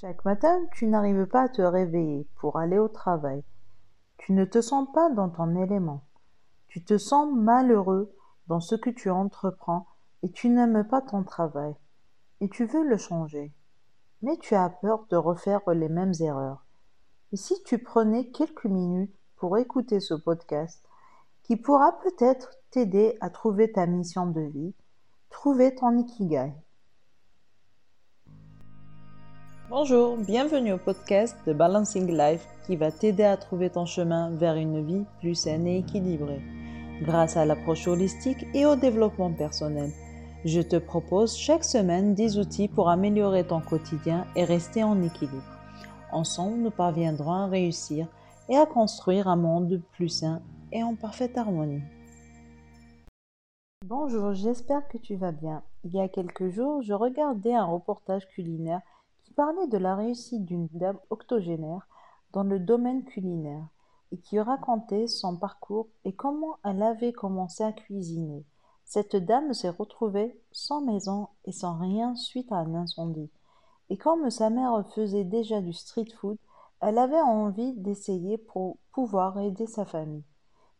Chaque matin, tu n'arrives pas à te réveiller pour aller au travail. Tu ne te sens pas dans ton élément. Tu te sens malheureux dans ce que tu entreprends et tu n'aimes pas ton travail. Et tu veux le changer. Mais tu as peur de refaire les mêmes erreurs. Et si tu prenais quelques minutes pour écouter ce podcast, qui pourra peut-être t'aider à trouver ta mission de vie, trouver ton ikigai. Bonjour, bienvenue au podcast de Balancing Life qui va t'aider à trouver ton chemin vers une vie plus saine et équilibrée. Grâce à l'approche holistique et au développement personnel, je te propose chaque semaine des outils pour améliorer ton quotidien et rester en équilibre. Ensemble, nous parviendrons à réussir et à construire un monde plus sain et en parfaite harmonie. Bonjour, j'espère que tu vas bien. Il y a quelques jours, je regardais un reportage culinaire de la réussite d'une dame octogénaire dans le domaine culinaire et qui racontait son parcours et comment elle avait commencé à cuisiner. Cette dame s'est retrouvée sans maison et sans rien suite à un incendie. Et comme sa mère faisait déjà du street food, elle avait envie d'essayer pour pouvoir aider sa famille.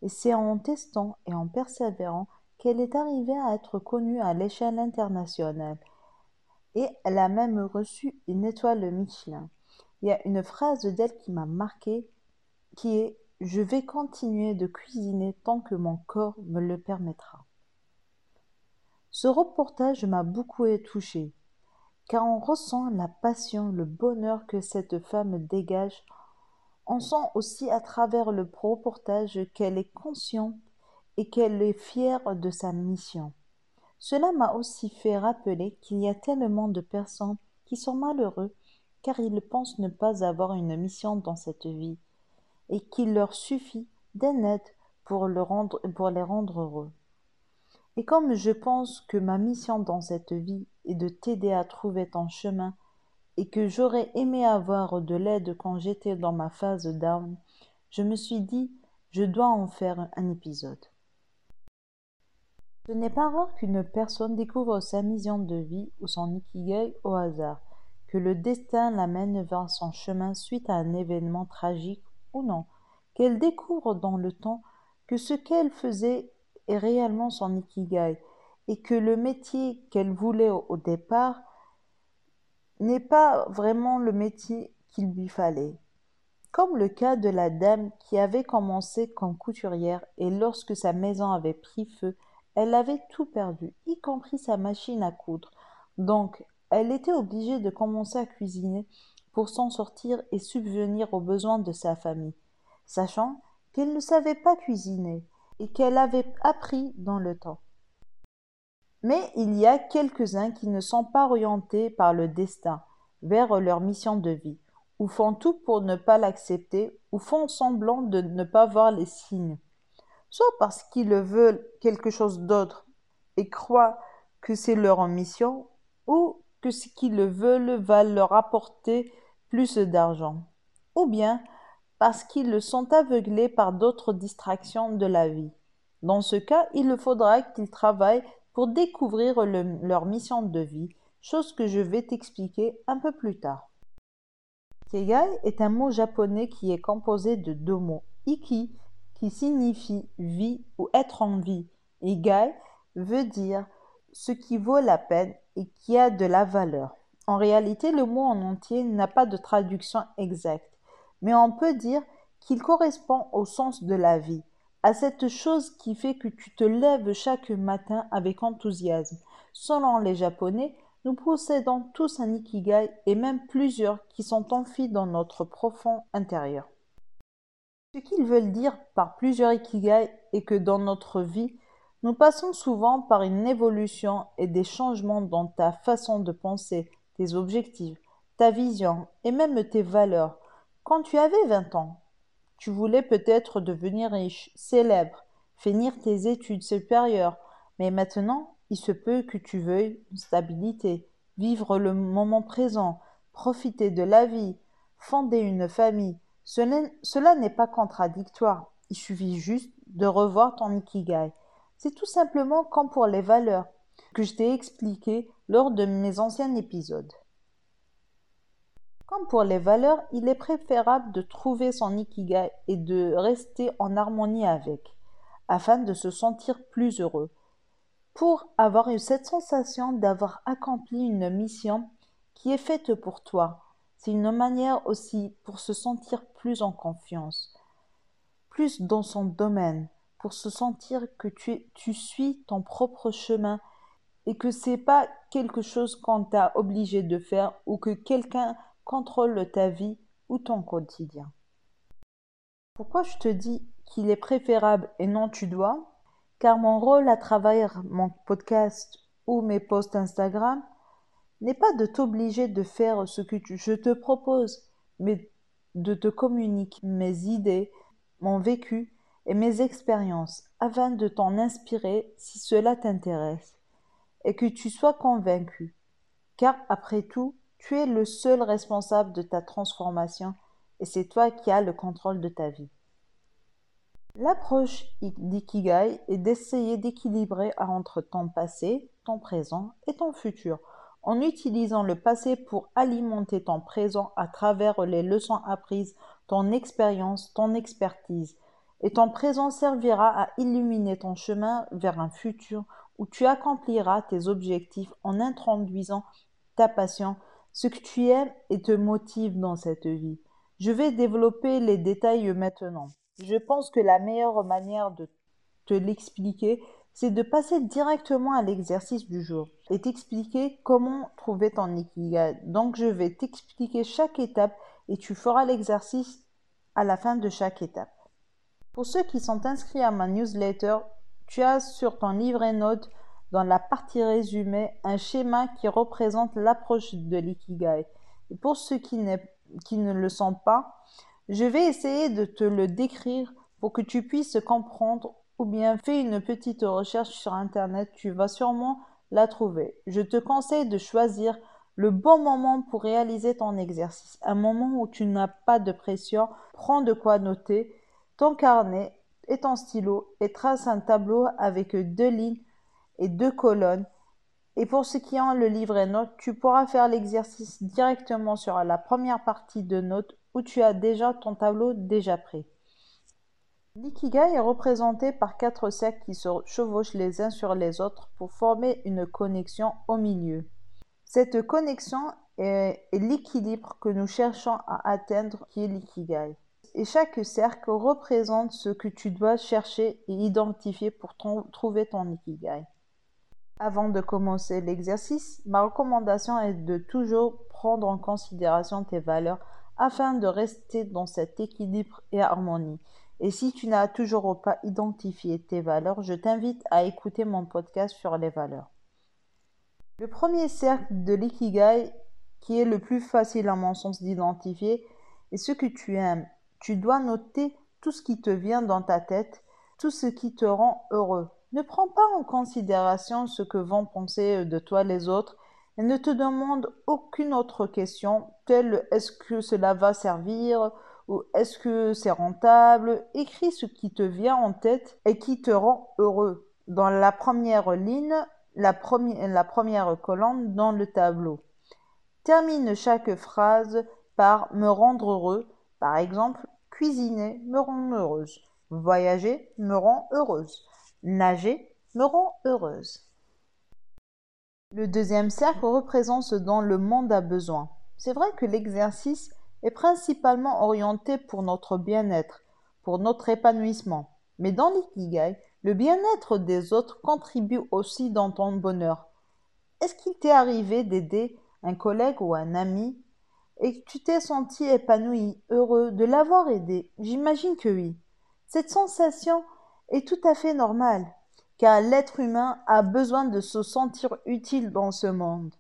Et c'est en testant et en persévérant qu'elle est arrivée à être connue à l'échelle internationale et elle a même reçu une étoile Michelin. Il y a une phrase d'elle qui m'a marqué qui est Je vais continuer de cuisiner tant que mon corps me le permettra. Ce reportage m'a beaucoup touché, car on ressent la passion, le bonheur que cette femme dégage. On sent aussi à travers le reportage qu'elle est consciente et qu'elle est fière de sa mission. Cela m'a aussi fait rappeler qu'il y a tellement de personnes qui sont malheureux car ils pensent ne pas avoir une mission dans cette vie et qu'il leur suffit d'un aide pour, pour les rendre heureux. Et comme je pense que ma mission dans cette vie est de t'aider à trouver ton chemin et que j'aurais aimé avoir de l'aide quand j'étais dans ma phase down, je me suis dit je dois en faire un épisode. Ce n'est pas rare qu'une personne découvre sa mission de vie ou son ikigai au hasard, que le destin l'amène vers son chemin suite à un événement tragique ou non, qu'elle découvre dans le temps que ce qu'elle faisait est réellement son ikigai et que le métier qu'elle voulait au départ n'est pas vraiment le métier qu'il lui fallait. Comme le cas de la dame qui avait commencé comme couturière et lorsque sa maison avait pris feu, elle avait tout perdu, y compris sa machine à coudre. Donc, elle était obligée de commencer à cuisiner pour s'en sortir et subvenir aux besoins de sa famille, sachant qu'elle ne savait pas cuisiner et qu'elle avait appris dans le temps. Mais il y a quelques-uns qui ne sont pas orientés par le destin vers leur mission de vie, ou font tout pour ne pas l'accepter, ou font semblant de ne pas voir les signes soit parce qu'ils veulent quelque chose d'autre et croient que c'est leur mission, ou que ce qu'ils veulent va leur apporter plus d'argent, ou bien parce qu'ils sont aveuglés par d'autres distractions de la vie. Dans ce cas, il faudra qu'ils travaillent pour découvrir leur mission de vie, chose que je vais t'expliquer un peu plus tard. Kegai est un mot japonais qui est composé de deux mots, iki qui signifie vie ou être en vie. Igai veut dire ce qui vaut la peine et qui a de la valeur. En réalité, le mot en entier n'a pas de traduction exacte, mais on peut dire qu'il correspond au sens de la vie, à cette chose qui fait que tu te lèves chaque matin avec enthousiasme. Selon les Japonais, nous possédons tous un ikigai et même plusieurs qui sont enfuis dans notre profond intérieur. Ce qu'ils veulent dire par plusieurs ikigai est que dans notre vie, nous passons souvent par une évolution et des changements dans ta façon de penser, tes objectifs, ta vision et même tes valeurs. Quand tu avais 20 ans, tu voulais peut-être devenir riche, célèbre, finir tes études supérieures, mais maintenant, il se peut que tu veuilles une stabilité, vivre le moment présent, profiter de la vie, fonder une famille, cela n'est pas contradictoire, il suffit juste de revoir ton ikigai. C'est tout simplement comme pour les valeurs que je t'ai expliqué lors de mes anciens épisodes. pour les valeurs, il est préférable de trouver son ikigai et de rester en harmonie avec, afin de se sentir plus heureux. Pour avoir eu cette sensation d'avoir accompli une mission qui est faite pour toi, c'est une manière aussi pour se sentir plus en confiance, plus dans son domaine, pour se sentir que tu, tu suis ton propre chemin et que c'est pas quelque chose qu'on t'a obligé de faire ou que quelqu'un contrôle ta vie ou ton quotidien. Pourquoi je te dis qu'il est préférable et non tu dois? Car mon rôle à travers mon podcast ou mes posts Instagram n'est pas de t'obliger de faire ce que je te propose, mais de te communiquer mes idées, mon vécu et mes expériences afin de t'en inspirer si cela t'intéresse et que tu sois convaincu. Car après tout, tu es le seul responsable de ta transformation et c'est toi qui as le contrôle de ta vie. L'approche d'Ikigai est d'essayer d'équilibrer entre ton passé, ton présent et ton futur, en utilisant le passé pour alimenter ton présent à travers les leçons apprises, ton expérience, ton expertise, et ton présent servira à illuminer ton chemin vers un futur où tu accompliras tes objectifs en introduisant ta passion, ce que tu aimes et te motive dans cette vie. Je vais développer les détails maintenant. Je pense que la meilleure manière de te l'expliquer, c'est de passer directement à l'exercice du jour et t'expliquer comment trouver ton ikigai. Donc je vais t'expliquer chaque étape et tu feras l'exercice à la fin de chaque étape. Pour ceux qui sont inscrits à ma newsletter, tu as sur ton livret note dans la partie résumée un schéma qui représente l'approche de l'ikigai. Et pour ceux qui, qui ne le sont pas, je vais essayer de te le décrire pour que tu puisses comprendre ou bien fais une petite recherche sur Internet, tu vas sûrement la trouver. Je te conseille de choisir le bon moment pour réaliser ton exercice, un moment où tu n'as pas de pression, prends de quoi noter ton carnet et ton stylo et trace un tableau avec deux lignes et deux colonnes. Et pour ceux qui ont le livret notes, tu pourras faire l'exercice directement sur la première partie de notes où tu as déjà ton tableau déjà prêt. L'ikigai est représenté par quatre cercles qui se chevauchent les uns sur les autres pour former une connexion au milieu. Cette connexion est, l'équilibre que nous cherchons à atteindre qui est l'ikigai et chaque cercle représente ce que tu dois chercher et identifier pour trouver ton ikigai. Avant de commencer l'exercice, ma recommandation est de toujours prendre en considération tes valeurs afin de rester dans cet équilibre et harmonie. Et si tu n'as toujours pas identifié tes valeurs, je t'invite à écouter mon podcast sur les valeurs. Le premier cercle de l'ikigai, qui est le plus facile à mon sens d'identifier, est ce que tu aimes tu dois noter tout ce qui te vient dans ta tête, tout ce qui te rend heureux. Ne prends pas en considération ce que vont penser de toi les autres et ne te demande aucune autre question telle est-ce que cela va servir est-ce que c'est rentable? Écris ce qui te vient en tête et qui te rend heureux. Dans la première ligne, la, la première colonne dans le tableau. Termine chaque phrase par me rendre heureux par exemple, cuisiner me rend heureuse. Voyager me rend heureuse. Nager me rend heureuse. Le deuxième cercle représente ce dont le monde a besoin. C'est vrai que l'exercice est principalement orienté pour notre bien-être, pour notre épanouissement. Mais dans l'ikigai, le bien-être des autres contribue aussi dans ton bonheur. Est-ce qu'il t'est arrivé d'aider un collègue ou un ami et tu t'es senti épanoui, heureux de l'avoir aidé, j'imagine que oui. Cette sensation est tout à fait normale, car l'être humain a besoin de se sentir utile dans ce monde.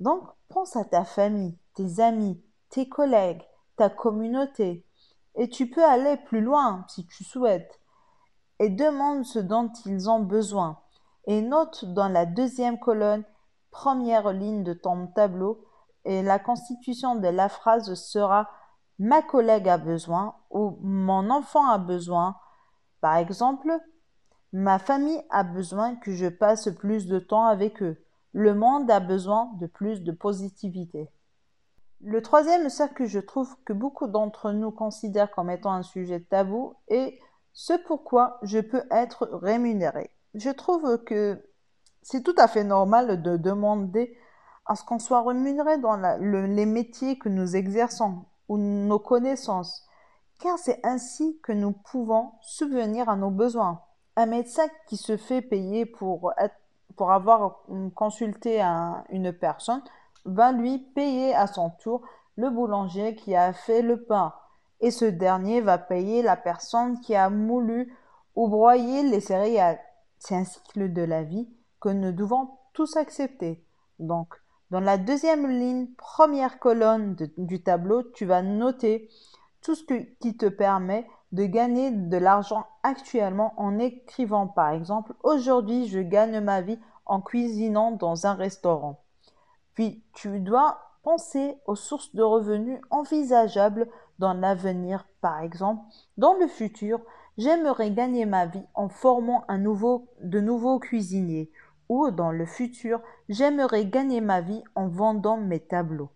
Donc, pense à ta famille, tes amis, tes collègues, ta communauté, et tu peux aller plus loin si tu souhaites, et demande ce dont ils ont besoin, et note dans la deuxième colonne, première ligne de ton tableau, et la constitution de la phrase sera ma collègue a besoin ou mon enfant a besoin. Par exemple, ma famille a besoin que je passe plus de temps avec eux. Le monde a besoin de plus de positivité. Le troisième cercle que je trouve que beaucoup d'entre nous considèrent comme étant un sujet tabou est ce pourquoi je peux être rémunéré. Je trouve que c'est tout à fait normal de demander à ce qu'on soit rémunéré dans les métiers que nous exerçons ou nos connaissances, car c'est ainsi que nous pouvons subvenir à nos besoins. Un médecin qui se fait payer pour, pour avoir consulté une personne va lui payer à son tour le boulanger qui a fait le pain, et ce dernier va payer la personne qui a moulu ou broyé les céréales. C'est un cycle de la vie que nous devons tous accepter. Donc, dans la deuxième ligne, première colonne du tableau, tu vas noter tout ce qui te permet de gagner de l'argent actuellement en écrivant par exemple aujourd'hui je gagne ma vie en cuisinant dans un restaurant. Puis tu dois penser aux sources de revenus envisageables dans l'avenir par exemple. Dans le futur, j'aimerais gagner ma vie en formant de nouveaux cuisiniers ou dans le futur, j'aimerais gagner ma vie en vendant mes tableaux.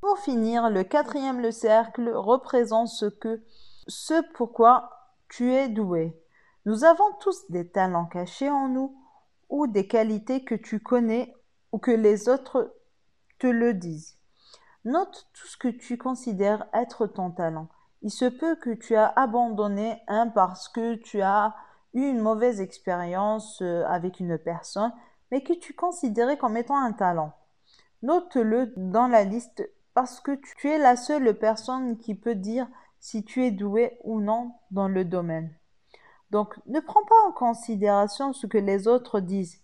Pour finir, le quatrième le cercle représente ce que, ce pourquoi tu es doué. Nous avons tous des talents cachés en nous ou des qualités que tu connais ou que les autres te le disent. Note tout ce que tu considères être ton talent. Il se peut que tu as abandonné un parce que tu as eu une mauvaise expérience euh, avec une personne, mais que tu considérais comme étant un talent. Note-le dans la liste parce que tu es la seule personne qui peut dire si tu es doué ou non dans le domaine. Donc ne prends pas en considération ce que les autres disent,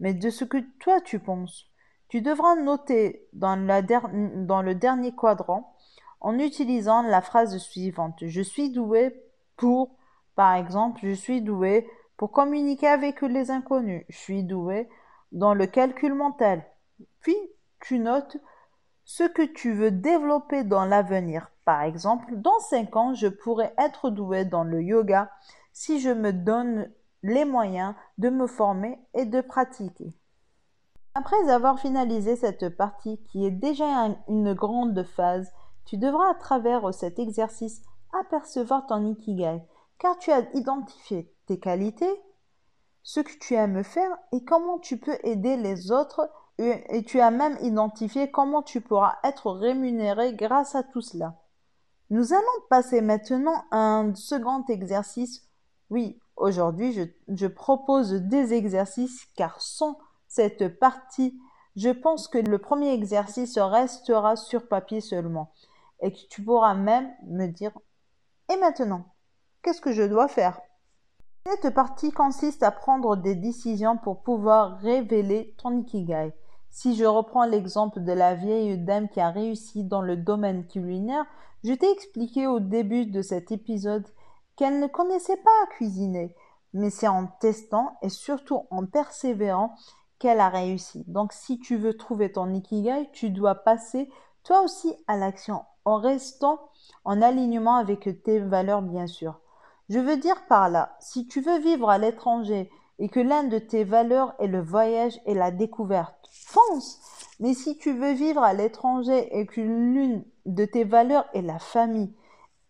mais de ce que toi tu penses. Tu devras noter dans, le dernier quadrant en utilisant la phrase suivante. Je suis doué pour par exemple, je suis doué pour communiquer avec les inconnus. Je suis doué dans le calcul mental. Puis, tu notes ce que tu veux développer dans l'avenir. Par exemple, dans 5 ans, je pourrais être doué dans le yoga si je me donne les moyens de me former et de pratiquer. Après avoir finalisé cette partie qui est déjà une grande phase, tu devras à travers cet exercice apercevoir ton ikigai car tu as identifié tes qualités, ce que tu aimes faire et comment tu peux aider les autres et tu as même identifié comment tu pourras être rémunéré grâce à tout cela. Nous allons passer maintenant à un second exercice. Oui, aujourd'hui, je, propose des exercices car sans cette partie, je pense que le premier exercice restera sur papier seulement et que tu pourras même me dire et maintenant, Qu'est-ce que je dois faire? Cette partie consiste à prendre des décisions pour pouvoir révéler ton ikigai. Si je reprends l'exemple de la vieille dame qui a réussi dans le domaine culinaire, je t'ai expliqué au début de cet épisode qu'elle ne connaissait pas à cuisiner, mais c'est en testant et surtout en persévérant qu'elle a réussi. Donc si tu veux trouver ton ikigai, tu dois passer toi aussi à l'action en restant en alignement avec tes valeurs bien sûr. Je veux dire par là, si tu veux vivre à l'étranger et que l'un de tes valeurs est le voyage et la découverte, fonce. Mais si tu veux vivre à l'étranger et que l'une de tes valeurs est la famille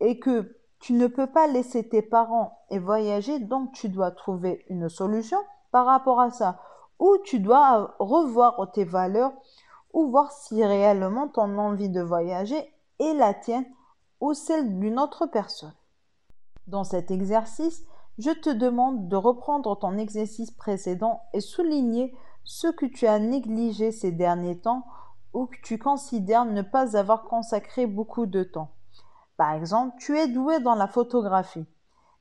et que tu ne peux pas laisser tes parents et voyager, donc tu dois trouver une solution par rapport à ça. Ou tu dois revoir tes valeurs ou voir si réellement ton envie de voyager est la tienne ou celle d'une autre personne. Dans cet exercice, je te demande de reprendre ton exercice précédent et souligner ce que tu as négligé ces derniers temps ou que tu considères ne pas avoir consacré beaucoup de temps. Par exemple, tu es doué dans la photographie,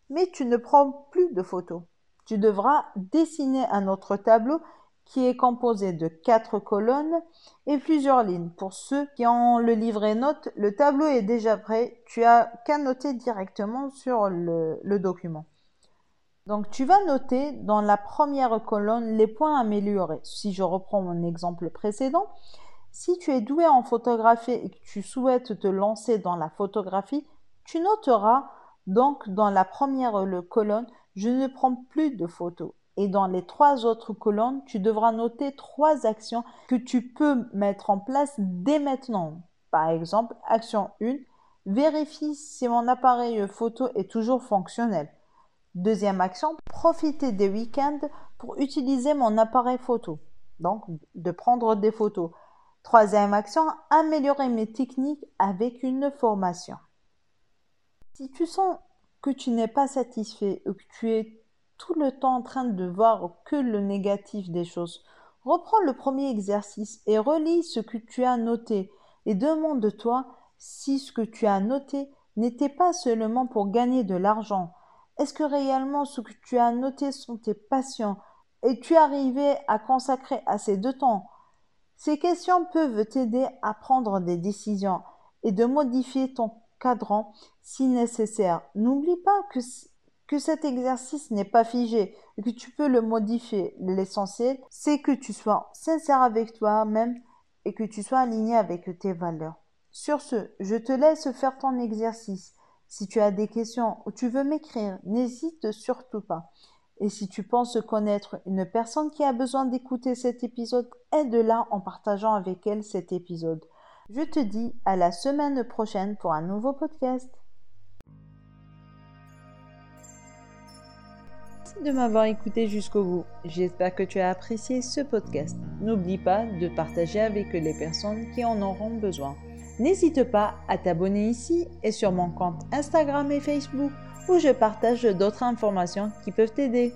mais tu ne prends plus de photos. Tu devras dessiner un autre tableau qui est composé de quatre colonnes et plusieurs lignes. Pour ceux qui ont le livret note, le tableau est déjà prêt. Tu as qu'à noter directement sur le, le, document. Donc tu vas noter dans la première colonne les points améliorés. Si je reprends mon exemple précédent, si tu es doué en photographie et que tu souhaites te lancer dans la photographie, tu noteras donc dans la première colonne, je ne prends plus de photos et dans les trois autres colonnes, tu devras noter trois actions que tu peux mettre en place dès maintenant. Par exemple, action 1, vérifie si mon appareil photo est toujours fonctionnel. Deuxième action, profiter des week-ends pour utiliser mon appareil photo. Donc, de prendre des photos. Troisième action, améliorer mes techniques avec une formation. Si tu sens que tu n'es pas satisfait ou que tu es tout le temps en train de voir que le négatif des choses, reprends le premier exercice et relis ce que tu as noté et demande-toi si ce que tu as noté n'était pas seulement pour gagner de l'argent. Est-ce que réellement ce que tu as noté sont tes passions et tu arrivé à consacrer assez de temps Ces questions peuvent t'aider à prendre des décisions et de modifier ton cadran si nécessaire. N'oublie pas que, cet exercice n'est pas figé et que tu peux le modifier. L'essentiel, c'est que tu sois sincère avec toi-même et que tu sois aligné avec tes valeurs. Sur ce, je te laisse faire ton exercice. Si tu as des questions ou tu veux m'écrire, n'hésite surtout pas. Et si tu penses connaître une personne qui a besoin d'écouter cet épisode, aide-la en partageant avec elle cet épisode. Je te dis à la semaine prochaine pour un nouveau podcast. Merci de m'avoir écouté jusqu'au bout. J'espère que tu as apprécié ce podcast. N'oublie pas de partager avec les personnes qui en auront besoin. N'hésite pas à t'abonner ici et sur mon compte Instagram et Facebook où je partage d'autres informations qui peuvent t'aider.